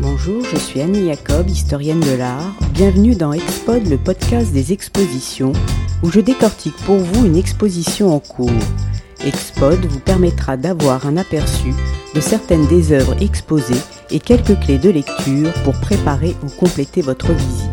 Bonjour, je suis Annie Jacob, historienne de l'art. Bienvenue dans Expod, le podcast des expositions, où je décortique pour vous une exposition en cours. Expod vous permettra d'avoir un aperçu de certaines des œuvres exposées et quelques clés de lecture pour préparer ou compléter votre visite.